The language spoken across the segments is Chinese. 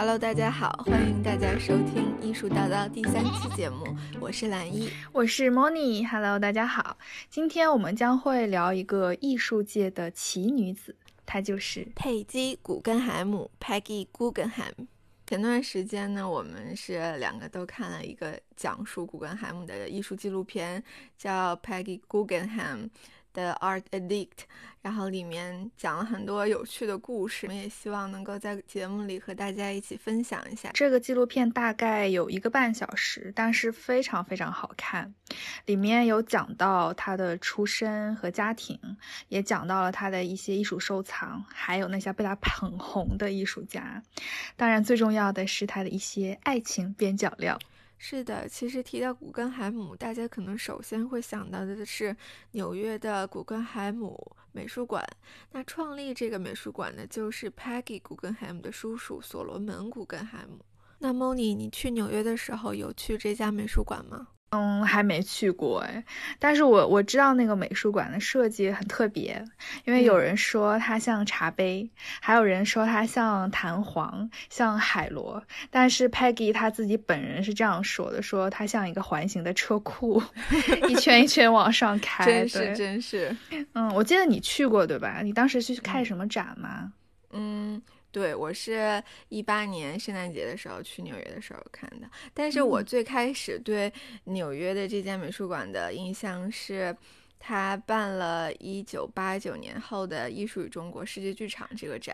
Hello，大家好，欢迎大家收听《艺术叨叨》第三期节目，我是蓝一，我是 Moni。Hello，大家好，今天我们将会聊一个艺术界的奇女子，她就是佩姬·古根海姆 （Peggy Guggenheim）。前段时间呢，我们是两个都看了一个讲述古根海姆的艺术纪录片，叫《Peggy Guggenheim》。的 Art Addict，然后里面讲了很多有趣的故事，我们也希望能够在节目里和大家一起分享一下。这个纪录片大概有一个半小时，但是非常非常好看。里面有讲到他的出身和家庭，也讲到了他的一些艺术收藏，还有那些被他捧红的艺术家。当然，最重要的是他的一些爱情边角料。是的，其实提到古根海姆，大家可能首先会想到的是纽约的古根海姆美术馆。那创立这个美术馆的，就是 Peggy 古根海姆的叔叔所罗门古根海姆。那 Moni，你去纽约的时候有去这家美术馆吗？嗯，还没去过哎，但是我我知道那个美术馆的设计很特别，因为有人说它像茶杯，还有人说它像弹簧，像海螺，但是 Peggy 他自己本人是这样说的，说它像一个环形的车库，一圈一圈往上开，真是真是。嗯，我记得你去过对吧？你当时是去看什么展吗？嗯。对，我是一八年圣诞节的时候去纽约的时候看的。但是我最开始对纽约的这间美术馆的印象是，他办了一九八九年后的《艺术与中国世界剧场》这个展。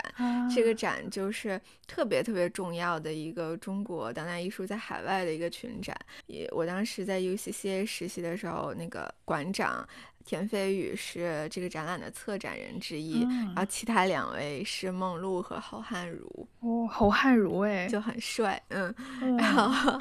这个展就是特别特别重要的一个中国当代艺术在海外的一个群展。也我当时在 UCCA 实习的时候，那个馆长。田飞宇是这个展览的策展人之一，然后其他两位是梦露和侯汉儒。哦，侯汉儒哎，就很帅，嗯，然后。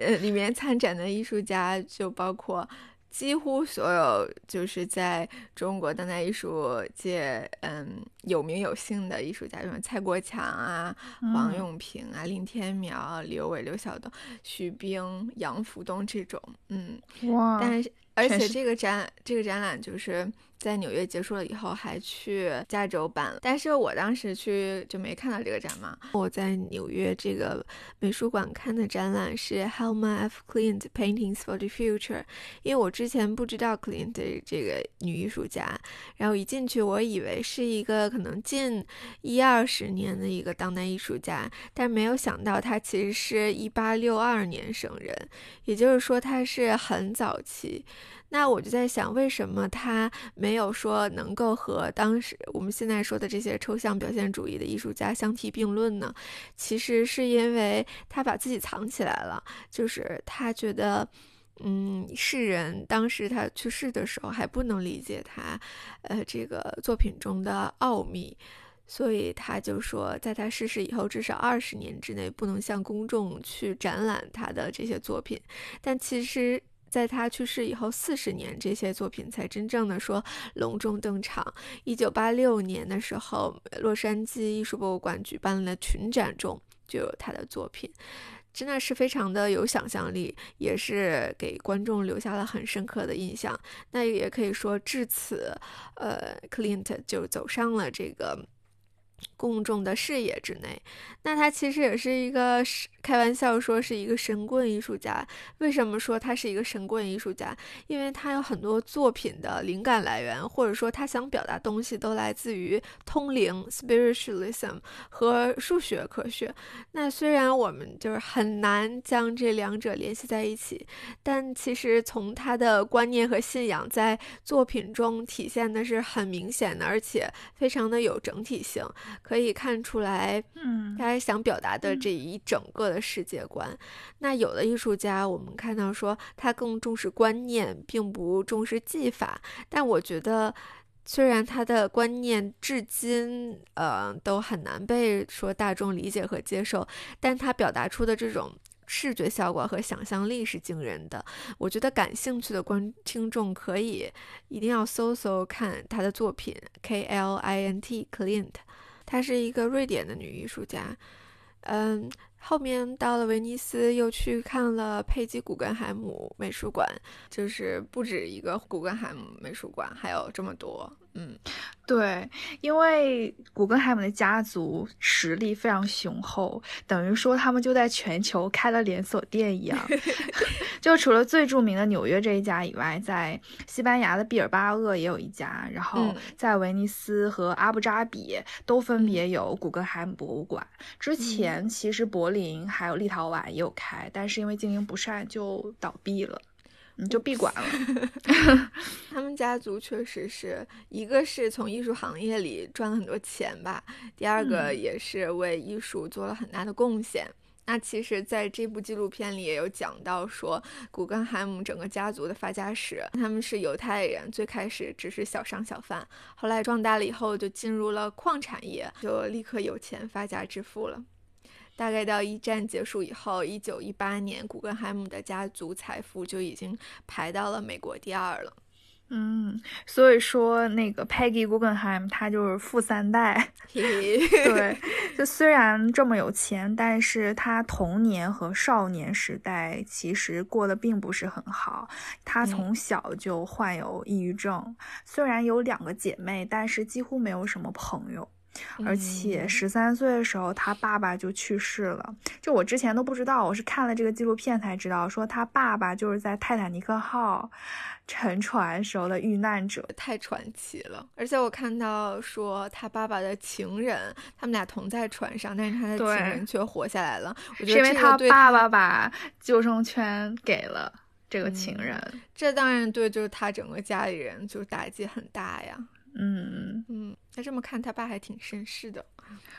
呃，里面参展的艺术家就包括几乎所有就是在中国当代艺术界嗯有名有姓的艺术家，什么蔡国强啊、王永平啊、林天苗、刘伟、刘晓东、徐冰、杨福东这种，嗯，哇，但是。而且这个展，这个展览就是。在纽约结束了以后，还去加州办了，但是我当时去就没看到这个展嘛。我在纽约这个美术馆看的展览是 Helma F. Clint Paintings for the Future，因为我之前不知道 Clint 这个女艺术家，然后一进去我以为是一个可能近一二十年的一个当代艺术家，但没有想到她其实是一八六二年生人，也就是说她是很早期。那我就在想，为什么他没有说能够和当时我们现在说的这些抽象表现主义的艺术家相提并论呢？其实是因为他把自己藏起来了，就是他觉得，嗯，世人当时他去世的时候还不能理解他，呃，这个作品中的奥秘，所以他就说，在他逝世以后至少二十年之内不能向公众去展览他的这些作品，但其实。在他去世以后四十年，这些作品才真正的说隆重登场。一九八六年的时候，洛杉矶艺术博物馆举办了群展中就有他的作品，真的是非常的有想象力，也是给观众留下了很深刻的印象。那也可以说，至此，呃，Clint 就走上了这个。公众的视野之内，那他其实也是一个是开玩笑说是一个神棍艺术家。为什么说他是一个神棍艺术家？因为他有很多作品的灵感来源，或者说他想表达东西都来自于通灵 （spiritualism） 和数学科学。那虽然我们就是很难将这两者联系在一起，但其实从他的观念和信仰在作品中体现的是很明显的，而且非常的有整体性。可以看出来，嗯，他想表达的这一整个的世界观。那有的艺术家，我们看到说他更重视观念，并不重视技法。但我觉得，虽然他的观念至今，呃，都很难被说大众理解和接受，但他表达出的这种视觉效果和想象力是惊人的。我觉得感兴趣的观听众可以一定要搜搜看他的作品，K L I N T Clint。她是一个瑞典的女艺术家，嗯，后面到了威尼斯，又去看了佩吉古根海姆美术馆，就是不止一个古根海姆美术馆，还有这么多，嗯，对，因为古根海姆的家族实力非常雄厚，等于说他们就在全球开了连锁店一样。就除了最著名的纽约这一家以外，在西班牙的毕尔巴鄂也有一家，然后在威尼斯和阿布扎比都分别有古根海姆博物馆。之前其实柏林还有立陶宛也有开，但是因为经营不善就倒闭了。你就闭馆了。他们家族确实是一个是从艺术行业里赚了很多钱吧，第二个也是为艺术做了很大的贡献。那其实，在这部纪录片里也有讲到说，古根海姆整个家族的发家史，他们是犹太人，最开始只是小商小贩，后来壮大了以后就进入了矿产业，就立刻有钱发家致富了。大概到一战结束以后，一九一八年，古根海姆的家族财富就已经排到了美国第二了。嗯，所以说那个 Peggy Guggenheim 他就是富三代。对，就虽然这么有钱，但是他童年和少年时代其实过得并不是很好。他从小就患有抑郁症，虽然有两个姐妹，但是几乎没有什么朋友。而且十三岁的时候，他爸爸就去世了。就我之前都不知道，我是看了这个纪录片才知道，说他爸爸就是在泰坦尼克号沉船时候的遇难者，太传奇了。而且我看到说他爸爸的情人，他们俩同在船上，但是他的情人却活下来了。我觉得是因为他爸爸把救生圈给了这个情人，这当然对，就是他整个家里人就打击很大呀。嗯嗯，那这么看，他爸还挺绅士的。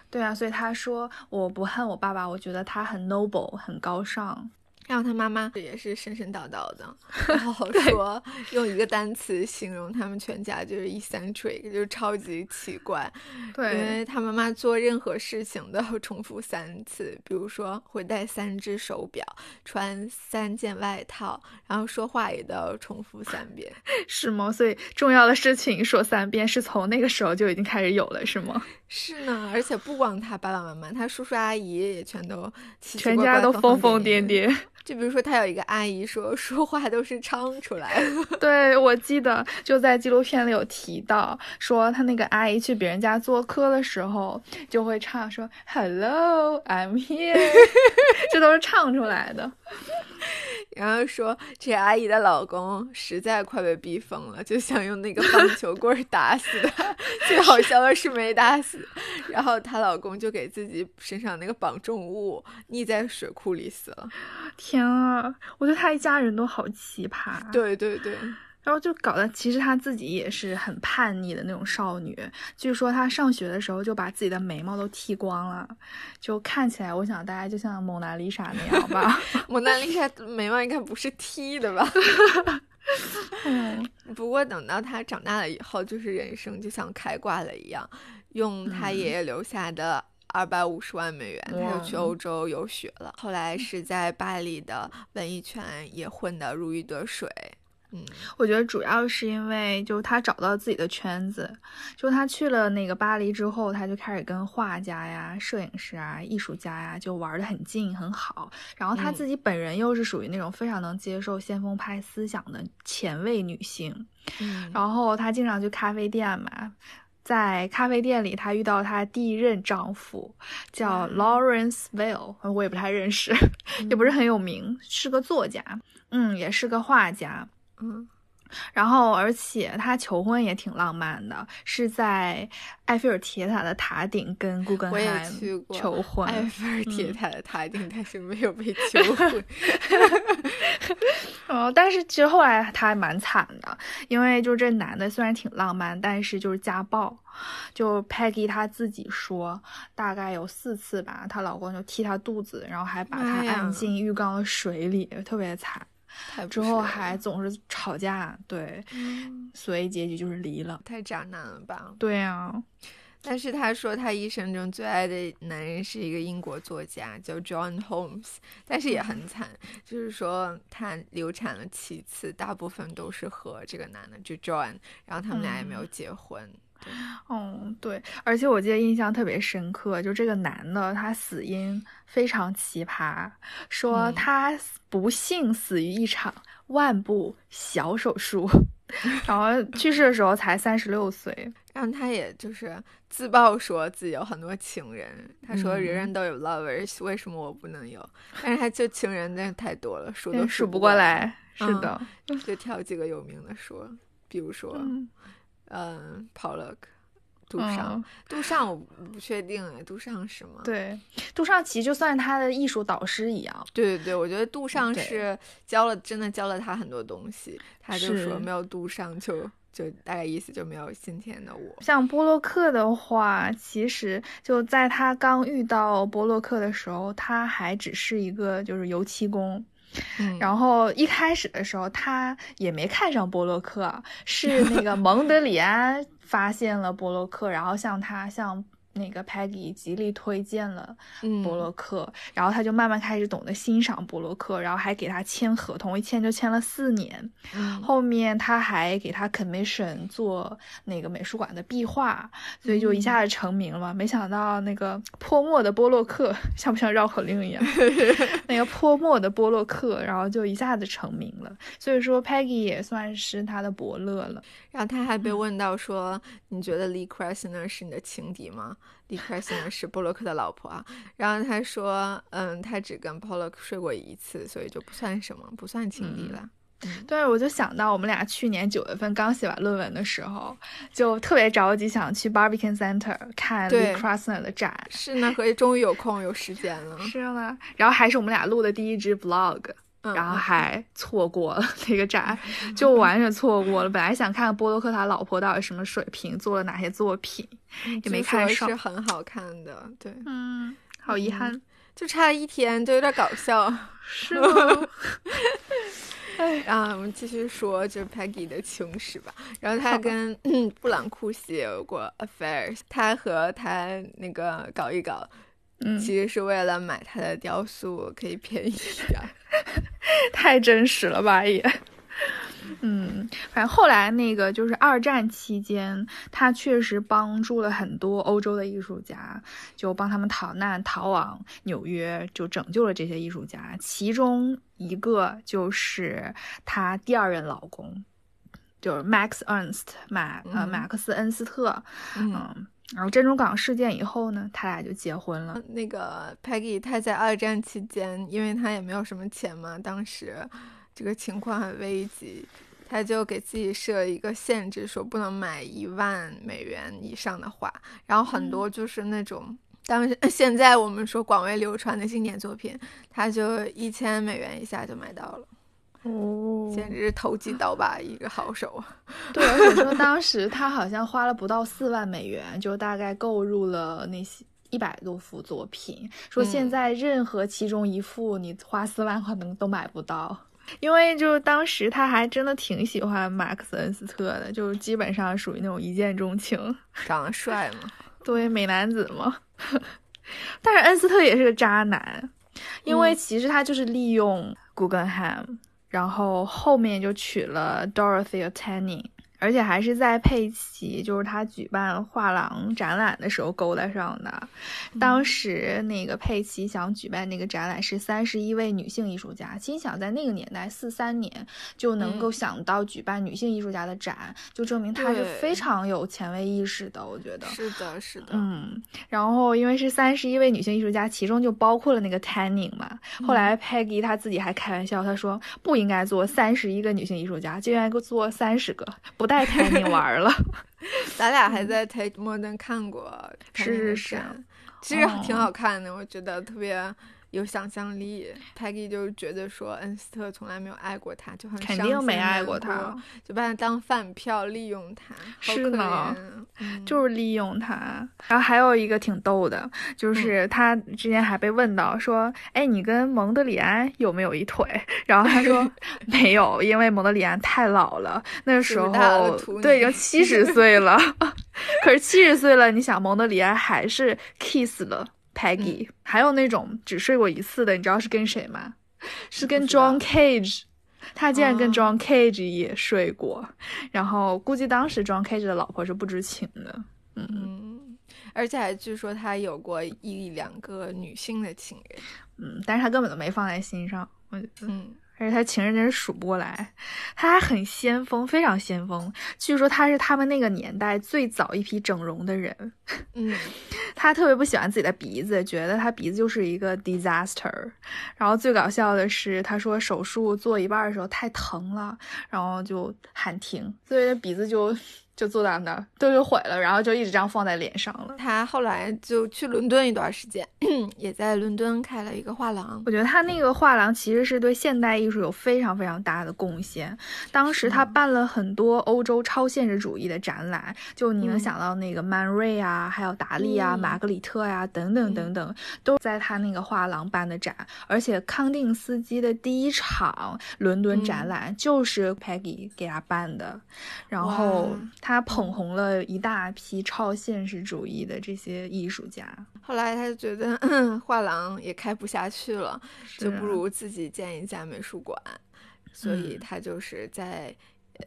对啊，所以他说我不恨我爸爸，我觉得他很 noble，很高尚。然后他妈妈也是神神叨叨的，然后说用一个单词形容他们全家就是 eccentric，就是超级奇怪。对，因为他妈妈做任何事情都要重复三次，比如说会戴三只手表，穿三件外套，然后说话也都要重复三遍。是吗？所以重要的事情说三遍，是从那个时候就已经开始有了，是吗？是呢，而且不光他爸爸妈妈，他叔叔阿姨也全都全家都疯疯癫癫。就比如说，他有一个阿姨说 说话都是唱出来的。对，我记得就在纪录片里有提到，说他那个阿姨去别人家做客的时候，就会唱说 “Hello, I'm here”，这都是唱出来的。然后说这阿姨的老公实在快被逼疯了，就想用那个棒 球棍打死他。最好笑的是没打死，然后她老公就给自己身上那个绑重物溺在水库里死了。天啊，我觉得他一家人都好奇葩。对对对。然后就搞得，其实她自己也是很叛逆的那种少女。据说她上学的时候就把自己的眉毛都剃光了，就看起来，我想大家就像蒙娜丽莎那样吧。蒙娜丽莎眉毛应该不是剃的吧？嗯。不过等到她长大了以后，就是人生就像开挂了一样，用她爷爷留下的二百五十万美元，她就去欧洲游学了。后来是在巴黎的文艺圈也混得如鱼得水。嗯，我觉得主要是因为，就是他找到自己的圈子，就他去了那个巴黎之后，他就开始跟画家呀、摄影师啊、艺术家呀就玩的很近很好。然后他自己本人又是属于那种非常能接受先锋派思想的前卫女性。嗯，然后她经常去咖啡店嘛，在咖啡店里，她遇到她第一任丈夫，叫 Lawrence Weil，我也不太认识，也不是很有名，是个作家，嗯，也是个画家。嗯，然后而且他求婚也挺浪漫的，是在埃菲尔铁塔的塔顶跟顾根海求婚。埃菲尔铁塔的塔顶，但是没有被求婚。哦，但是其实后来他还蛮惨的，因为就这男的虽然挺浪漫，但是就是家暴。就 Peggy 她自己说，大概有四次吧，她老公就踢她肚子，然后还把她按进浴缸的水里，特别惨。之后还总是吵架，对，所以结局就是离了。太渣男了吧？对啊。但是他说他一生中最爱的男人是一个英国作家，叫 John Holmes，但是也很惨，就是说他流产了七次，大部分都是和这个男的，就 John，然后他们俩也没有结婚。嗯，对，而且我记得印象特别深刻，就这个男的他死因非常奇葩，说他不幸死于一场腕部小手术。然后去世的时候才三十六岁。然后他也就是自曝说自己有很多情人，他说嗯人人都有 lovers，、为什么我不能有？但是他就情人真的太多了，数都数不不过，过来。是嗯的，就挑几个有名的说，比如说，嗯嗯，Pollock，杜尚，嗯，杜尚我不确定哎，杜尚是吗？对，杜尚其实就算是他的艺术导师一样。对对对，我觉得杜尚是教了，真的教了他很多东西。他就说没有杜尚就就大概意思就没有今天的我。像波洛克的话，其实就在他刚遇到波洛克的时候，他还只是一个就是油漆工。然后一开始的时候，他也没看上波洛克，是那个蒙德里安发现了波洛克，然后向他向那个 Peggy 极力推荐了嗯波洛克，然后他就慢慢开始懂得欣赏波洛克，然后还给他签合同，一签就签了四年。嗯后面他还给他 commission 做那个美术馆的壁画，所以就一下子成名了嘛。没想到那个泼墨的波洛克，像不像绕口令一样？那个泼墨的波洛克，然后就一下子成名了。所以说 Peggy 也算是他的伯乐了。然后他还嗯被问到说：“你觉得 Lee Krasner 是你的情敌吗？”Lee 是波洛克的老婆啊。然后他说：“嗯，他只跟 Pollock 睡过一次，所以就不算什么，不算情敌了。对，我就想到我们俩去年九月份刚写完论文的时候，就特别着急想去 Barbican Center 看对 Lee Krasner 的展。是呢，和终于有空有时间了。是呢，然后还是我们俩录的第一支 vlog，嗯然后还错过了那个展，就完全错过了。本来想看看波洛克他老婆到底什么水平，做了哪些作品，也没看上是很好看的，对，嗯，好遗憾。就差了一天，就有点搞笑。是吗？然 后我们继续说，就是 Peggy 的情史吧。然后他好跟 布朗库西也有过 affair，他和他那个搞一搞，嗯，其实是为了买他的雕塑可以便宜一点儿。太真实了吧也。嗯，反正后来那个就是二战期间，他确实帮助了很多欧洲的艺术家，就帮他们逃难，逃往纽约，就拯救了这些艺术家。其中一个就是她第二任老公，就是 Max Ernst 马呃嗯马克思恩斯特。嗯，嗯，然后珍珠港事件以后呢，他俩就结婚了。那个 Peggy 她在二战期间，因为她也没有什么钱嘛，当时这个情况很危急，他就给自己设一个限制，说不能买一万美元以上的画，然后很多就是那种。当时现在我们说广为流传的经典作品，他就一千美元以下就买到了，哦简直是投机倒把一个好手啊！对，而且说当 时他好像花了不到四万美元，就大概购入了那些一百多幅作品。说现嗯在任何其中一幅你花四万可能都买不到，因为就当时他还真的挺喜欢马克思恩斯特的，就基本上属于那种一见钟情，长得帅嘛，对美男子嘛。但是恩斯特也是个渣男，因为嗯。其实他就是利用 Guggenheim，、然后后面就娶了 Dorothy Tanning，而且还是在佩奇就是他举办画廊展览的时候勾搭上的。当时那个佩奇想举办那个展览是三十一位女性艺术家，心想在那个年代四三年就能够想到举办女性艺术家的展，就证明他是非常有前卫意识的。我觉得。是的，是的，嗯，然后因为是三十一位女性艺术家，其中就包括了那个 Tanning 嘛。后来 Peggy 她自己还开玩笑，她说不应该做三十一个女性艺术家，就应该做三十个，不带 Tanning 玩了。咱俩还在 Tate Modern 看过是是是。其实挺哦。好看的，我觉得特别有想象力。Peggy 就觉得说恩斯特从来没有爱过她，就很肯伤定没爱过过他，就把她当饭票利用她，好可是呢怜。嗯 就是利用他。然后还有一个挺逗的，就是他之前还被问到说：“哎，你跟蒙德里安有没有一腿？” 然后他说 没有，因为蒙德里安太老了，那时候对已经七十岁了。可是七十岁了，你想蒙德里安还是 kiss 了 Peggy，、还有那种只睡过一次的，你知道是跟谁吗？是跟 John Cage。他竟然跟哦 John Cage 也睡过，然后估计当时 John Cage 的老婆是不知情的。嗯，嗯，而且还据说他有过一两个女性的情人。嗯，但是他根本都没放在心上，我觉得嗯，而且他情人真是数不过来，他还很先锋，非常先锋。据说他是他们那个年代最早一批整容的人。嗯，他特别不喜欢自己的鼻子，觉得他鼻子就是一个 disaster。然后最搞笑的是，他说手术做一半的时候太疼了，然后就喊停，所以鼻子就。就坐在那儿，都就毁了，然后就一直这样放在脸上了。他后来就去伦敦一段时间，也在伦敦开了一个画廊。我觉得他那个画廊其实是对现代艺术有非常非常大的贡献。当时他办了很多欧洲超现实主义的展览，就你能想到那个曼瑞啊，还有达利啊、玛格里特呀等等等等，都在他那个画廊办的展。而且康定斯基的第一场伦敦展览就是 Peggy 给他办的，然后。他捧红了一大批超现实主义的这些艺术家，后来他就觉得 画廊也开不下去了，就不如自己建一家美术馆，所以他就是在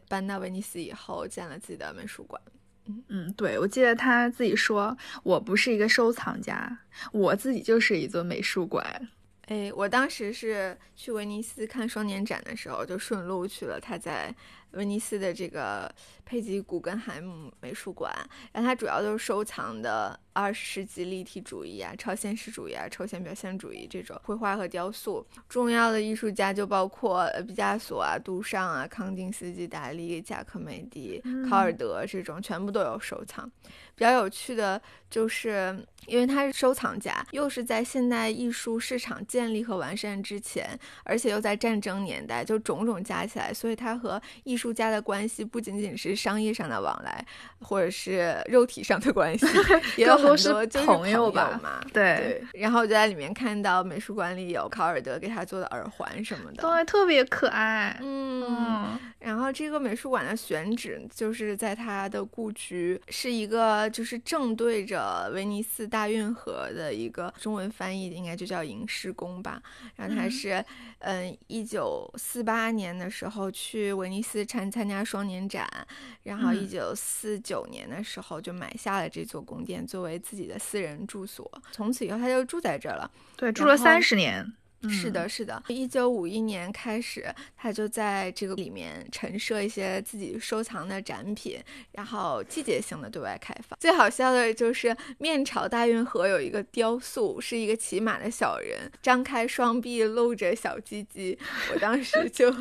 搬到威尼斯以后建了自己的美术馆。嗯嗯，对，我记得他自己说：“我不是一个收藏家，我自己就是一座美术馆。”哎，我当时是去威尼斯看双年展的时候，就顺路去了他在。威尼斯的这个佩吉古根海姆美术馆，然后它主要都是收藏的二十世纪立体主义啊、超现实主义啊、抽象表现主义这种绘画和雕塑。重要的艺术家就包括毕加索啊、杜尚啊、康定斯基、达利、贾科梅蒂、考尔德这种，全部都有收藏。比较有趣的就是，因为他是收藏家，又是在现代艺术市场建立和完善之前，而且又在战争年代，就种种加起来，所以他和艺术家的关系不仅仅是商业上的往来，或者是肉体上的关系，也有很多就是朋友吧嘛。对。然后我就在里面看到美术馆里有考尔德给他做的耳环什么的，对，特别可爱。嗯。然后这个美术馆的选址就是在他的故居，是一个。就是正对着威尼斯大运河的一个中文翻译应该就叫银狮宫吧。然后他是，嗯，一九四八年的时候去威尼斯参参加双年展，然后一九四九年的时候就买下了这座宫殿作为自己的私人住所，从此以后他就住在这儿了。对，住了三十年。是的，是的。一九五一年开始，他就在这个里面陈设一些自己收藏的展品，然后季节性的对外开放。最好笑的就是面朝大运河有一个雕塑，是一个骑马的小人，张开双臂露着小鸡鸡。我当时就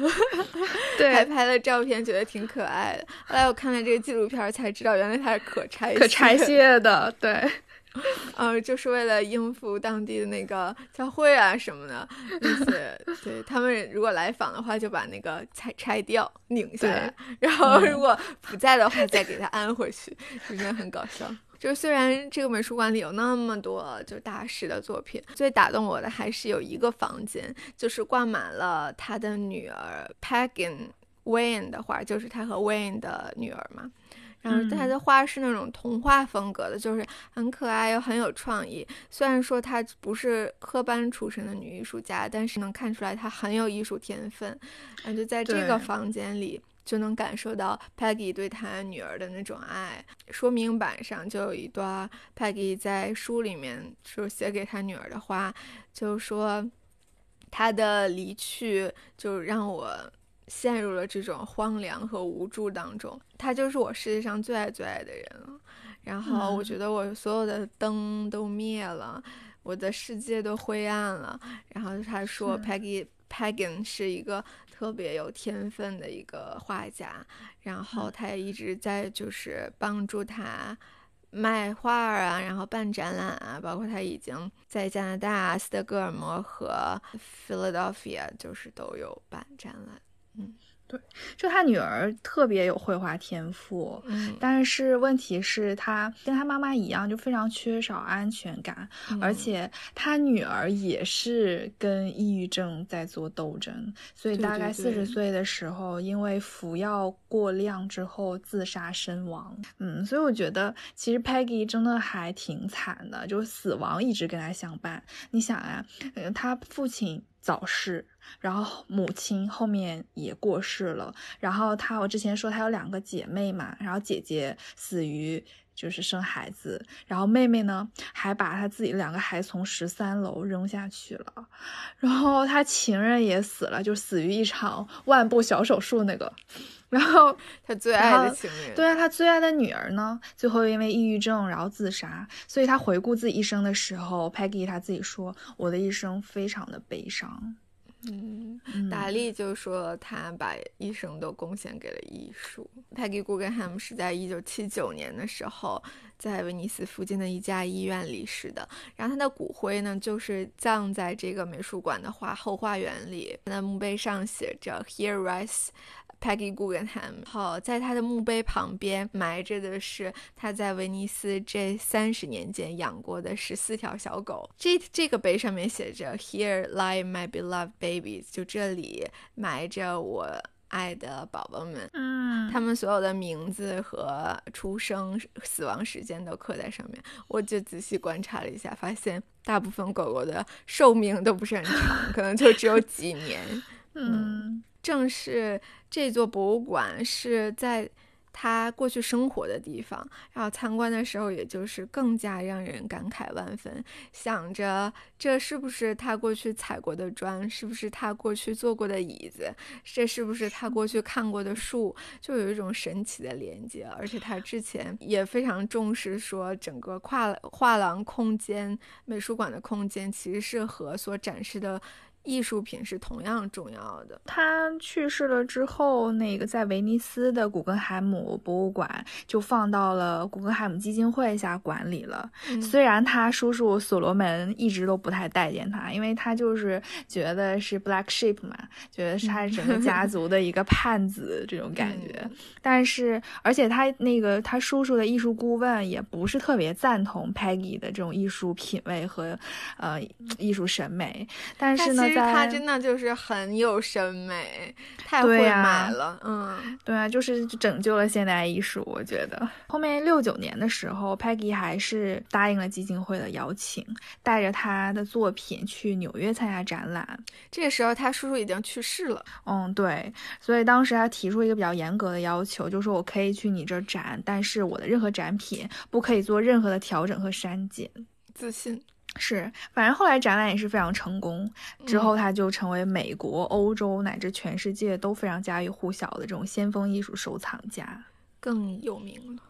对还拍了照片，觉得挺可爱的。后来我看了这个纪录片才知道，原来它是可拆可拆卸的，对。呃，就是为了应付当地的那个教会啊什么的，那些对他们如果来访的话，就把那个拆拆掉拧下来，然后如果不在的话，再给他安回去，就真的很搞笑。就虽然这个美术馆里有那么多就大师的作品，最打动我的还是有一个房间，就是挂满了他的女儿 Pagan Wayne 的画，就是他和 Wayne 的女儿嘛。然后他的画是那种童话风格的，就是很可爱又很有创意。虽然说她不是科班出身的女艺术家，但是能看出来她很有艺术天分。然后就在这个房间里，就能感受到 Peggy 对她女儿的那种爱。说明板上就有一段 Peggy 在书里面就写给她女儿的话，就说她的离去就让我。陷入了这种荒凉和无助当中，他就是我世界上最爱最爱的人了。然后我觉得我所有的灯都灭了，我的世界都灰暗了。然后他说，Peggy Pagan 是一个特别有天分的一个画家，然后他也一直在就是帮助他卖画啊，然后办展览啊，包括他已经在加拿大、斯德哥尔摩和 Philadelphia 就是都有办展览。嗯，对，就他女儿特别有绘画天赋，嗯，但是问题是，他跟他妈妈一样，就非常缺少安全感，而且他女儿也是跟抑郁症在做斗争，所以大概四十岁的时候，因为服药过量之后自杀身亡。嗯，所以我觉得其实 Peggy 真的还挺惨的，就死亡一直跟他相伴。你想啊，嗯，他父亲。早逝，然后母亲后面也过世了。然后她，我之前说她有两个姐妹嘛，然后姐姐死于就是生孩子，然后妹妹呢还把她自己两个孩子从十三楼扔下去了，然后他情人也死了，就死于一场腕部小手术那个，然后 他最爱的情人，对啊，他最爱的女儿呢，最后因为抑郁症然后自杀，所以他回顾自己一生的时候，Peggy 他自己说，我的一生非常的悲伤。嗯，达利就说他把一生都贡献给了艺术。Peggy Guggenheim 是在一九七九年的时候，在威尼斯附近的一家医院离世的。然后他的骨灰呢，就是葬在这个美术馆的花后花园里。他的墓碑上写着 “Here rests”。Peggy Guggenheim，好，在他的墓碑旁边埋着的是他在威尼斯这三十年间养过的十四条小狗。这这个碑上面写着 “Here lie my beloved babies”，就这里埋着我爱的宝宝们。嗯，他们所有的名字和出生、死亡时间都刻在上面。我就仔细观察了一下，发现大部分狗狗的寿命都不是很长，可能就只有几年。嗯。正是这座博物馆是在他过去生活的地方，然后参观的时候，也就是更加让人感慨万分，想着这是不是他过去踩过的砖，是不是他过去坐过的椅子，这是不是他过去看过的树，就有一种神奇的连接。而且他之前也非常重视说，整个跨画廊空间、美术馆的空间其实是和所展示的。艺术品是同样重要的。他去世了之后，那个在威尼斯的古根海姆博物馆就放到了古根海姆基金会下管理了。虽然他叔叔所罗门一直都不太待见他，因为他就是觉得是 black sheep 嘛，觉得是他整个家族的一个叛子这种感觉。但是，而且他那个他叔叔的艺术顾问也不是特别赞同 Peggy 的这种艺术品味和呃艺术审美。但是呢。他真的就是很有审美，太会买了，嗯，对啊，就是拯救了现代艺术。我觉得后面六九年的时候，Peggy 还是答应了基金会的邀请，带着他的作品去纽约参加展览。这个时候他叔叔已经去世了，嗯，对，所以当时他提出一个比较严格的要求，就说我可以去你这展，但是我的任何展品不可以做任何的调整和删减。自信。是，反正后来展览也是非常成功，之后他就成为美国、欧洲乃至全世界都非常家喻户晓的这种先锋艺术收藏家，更有名了。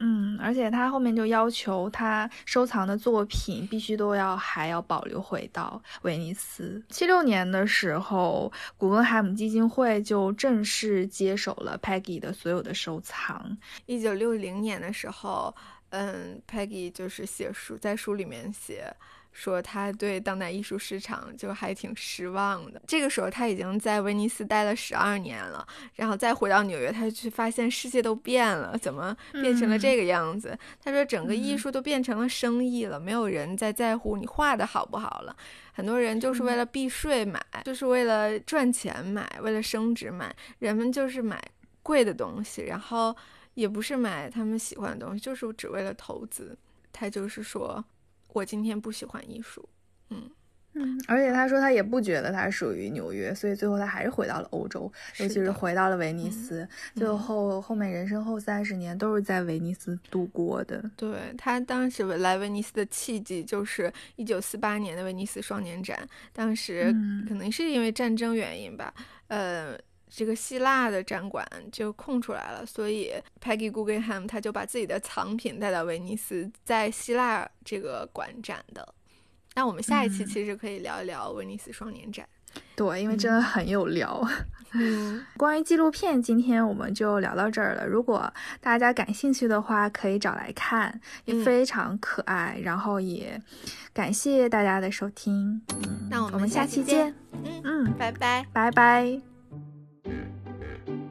嗯，而且他后面就要求他收藏的作品必须都要还要保留回到威尼斯。七六年的时候，古根海姆基金会就正式接手了 Peggy 的所有的收藏。一九六零年的时候。嗯，Peggy 就是写书，在书里面写说他对当代艺术市场就还挺失望的。这个时候他已经在威尼斯待了十二年了，然后再回到纽约，他去发现世界都变了，怎么变成了这个样子？他说整个艺术都变成了生意了，没有人再在乎你画的好不好了，很多人就是为了避税买，就是为了赚钱买，为了升值买，人们就是买贵的东西，然后。也不是买他们喜欢的东西，就是只为了投资。他就是说，我今天不喜欢艺术，嗯嗯。而且他说他也不觉得他属于纽约，所以最后他还是回到了欧洲，尤其是回到了威尼斯。最后后面人生后三十年都是在威尼斯度过的。对他当时来威尼斯的契机就是一九四八年的威尼斯双年展，当时可能是因为战争原因吧，呃。这个希腊的展馆就空出来了，所以 Peggy Guggenheim 他就把自己的藏品带到威尼斯，在希腊这个馆展的。那我们下一期其实可以聊一聊威尼斯双年展，对，因为真的很有聊。嗯，关于纪录片，今天我们就聊到这儿了。如果大家感兴趣的话，可以找来看，也非常可爱。然后也感谢大家的收听，那我们下期见。嗯嗯，拜拜，拜拜。Mm-hmm.